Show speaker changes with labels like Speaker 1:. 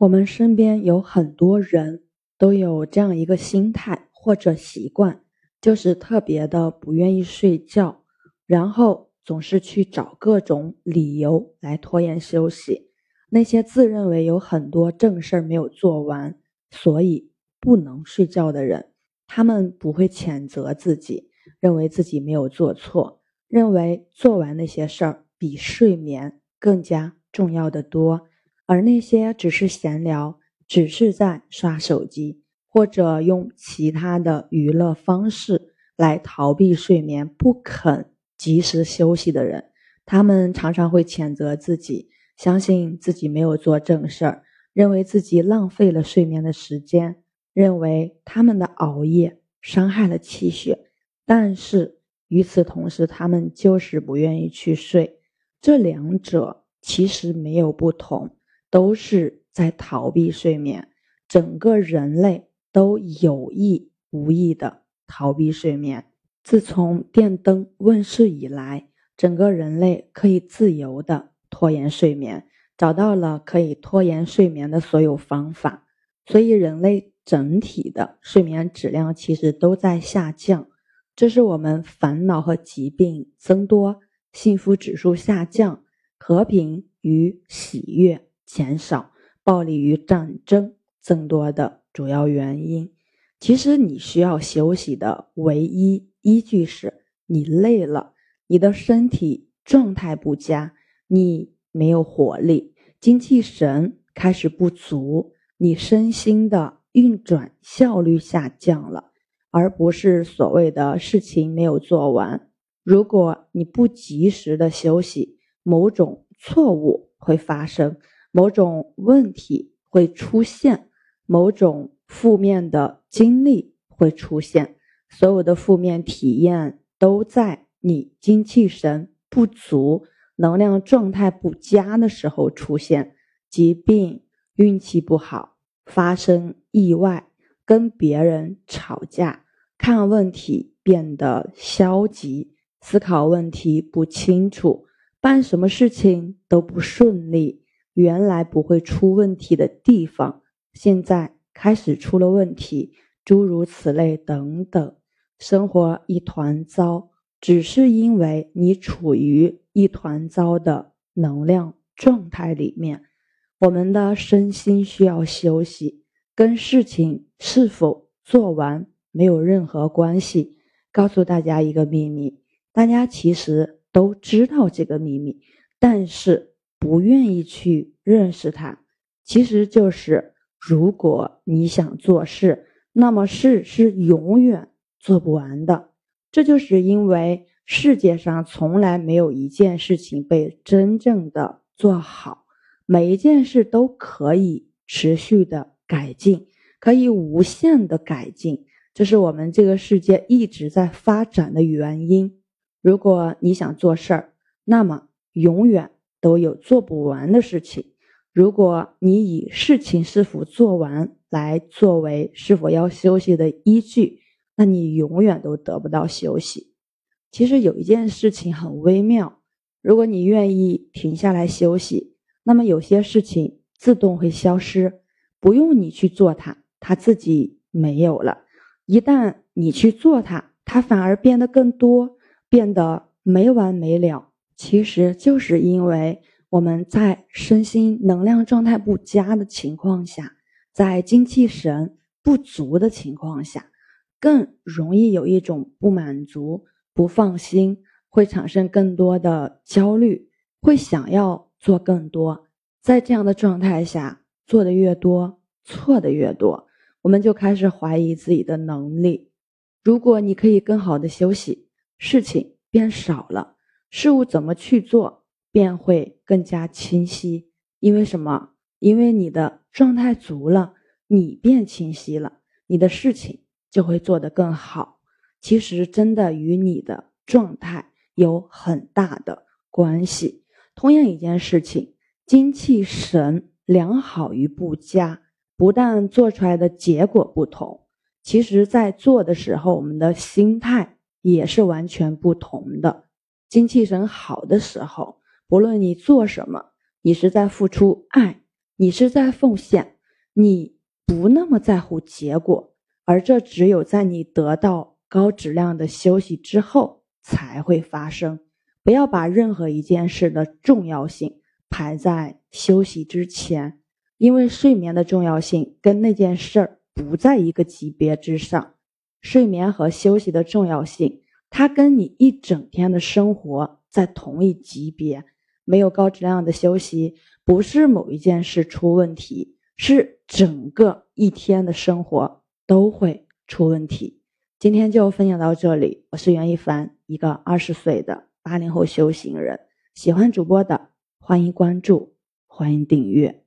Speaker 1: 我们身边有很多人都有这样一个心态或者习惯，就是特别的不愿意睡觉，然后总是去找各种理由来拖延休息。那些自认为有很多正事儿没有做完，所以不能睡觉的人，他们不会谴责自己，认为自己没有做错，认为做完那些事儿比睡眠更加重要的多。而那些只是闲聊，只是在刷手机，或者用其他的娱乐方式来逃避睡眠，不肯及时休息的人，他们常常会谴责自己，相信自己没有做正事儿，认为自己浪费了睡眠的时间，认为他们的熬夜伤害了气血。但是与此同时，他们就是不愿意去睡。这两者其实没有不同。都是在逃避睡眠，整个人类都有意无意的逃避睡眠。自从电灯问世以来，整个人类可以自由的拖延睡眠，找到了可以拖延睡眠的所有方法，所以人类整体的睡眠质量其实都在下降。这是我们烦恼和疾病增多、幸福指数下降、和平与喜悦。减少暴力与战争增多的主要原因。其实你需要休息的唯一依据是你累了，你的身体状态不佳，你没有活力，精气神开始不足，你身心的运转效率下降了，而不是所谓的事情没有做完。如果你不及时的休息，某种错误会发生。某种问题会出现，某种负面的经历会出现，所有的负面体验都在你精气神不足、能量状态不佳的时候出现。疾病、运气不好、发生意外、跟别人吵架、看问题变得消极、思考问题不清楚、办什么事情都不顺利。原来不会出问题的地方，现在开始出了问题，诸如此类等等，生活一团糟，只是因为你处于一团糟的能量状态里面。我们的身心需要休息，跟事情是否做完没有任何关系。告诉大家一个秘密，大家其实都知道这个秘密，但是。不愿意去认识它，其实就是如果你想做事，那么事是永远做不完的。这就是因为世界上从来没有一件事情被真正的做好，每一件事都可以持续的改进，可以无限的改进，这是我们这个世界一直在发展的原因。如果你想做事儿，那么永远。都有做不完的事情。如果你以事情是否做完来作为是否要休息的依据，那你永远都得不到休息。其实有一件事情很微妙：如果你愿意停下来休息，那么有些事情自动会消失，不用你去做它，它自己没有了。一旦你去做它，它反而变得更多，变得没完没了。其实就是因为我们在身心能量状态不佳的情况下，在精气神不足的情况下，更容易有一种不满足、不放心，会产生更多的焦虑，会想要做更多。在这样的状态下，做的越多，错的越多，我们就开始怀疑自己的能力。如果你可以更好的休息，事情变少了。事物怎么去做便会更加清晰，因为什么？因为你的状态足了，你变清晰了，你的事情就会做得更好。其实真的与你的状态有很大的关系。同样一件事情，精气神良好与不佳，不但做出来的结果不同，其实在做的时候，我们的心态也是完全不同的。精气神好的时候，不论你做什么，你是在付出爱，你是在奉献，你不那么在乎结果，而这只有在你得到高质量的休息之后才会发生。不要把任何一件事的重要性排在休息之前，因为睡眠的重要性跟那件事儿不在一个级别之上。睡眠和休息的重要性，它跟你一整天的生活在同一级别。没有高质量的休息，不是某一件事出问题，是整个一天的生活都会出问题。今天就分享到这里，我是袁一凡，一个二十岁的八零后修行人。喜欢主播的，欢迎关注，欢迎订阅。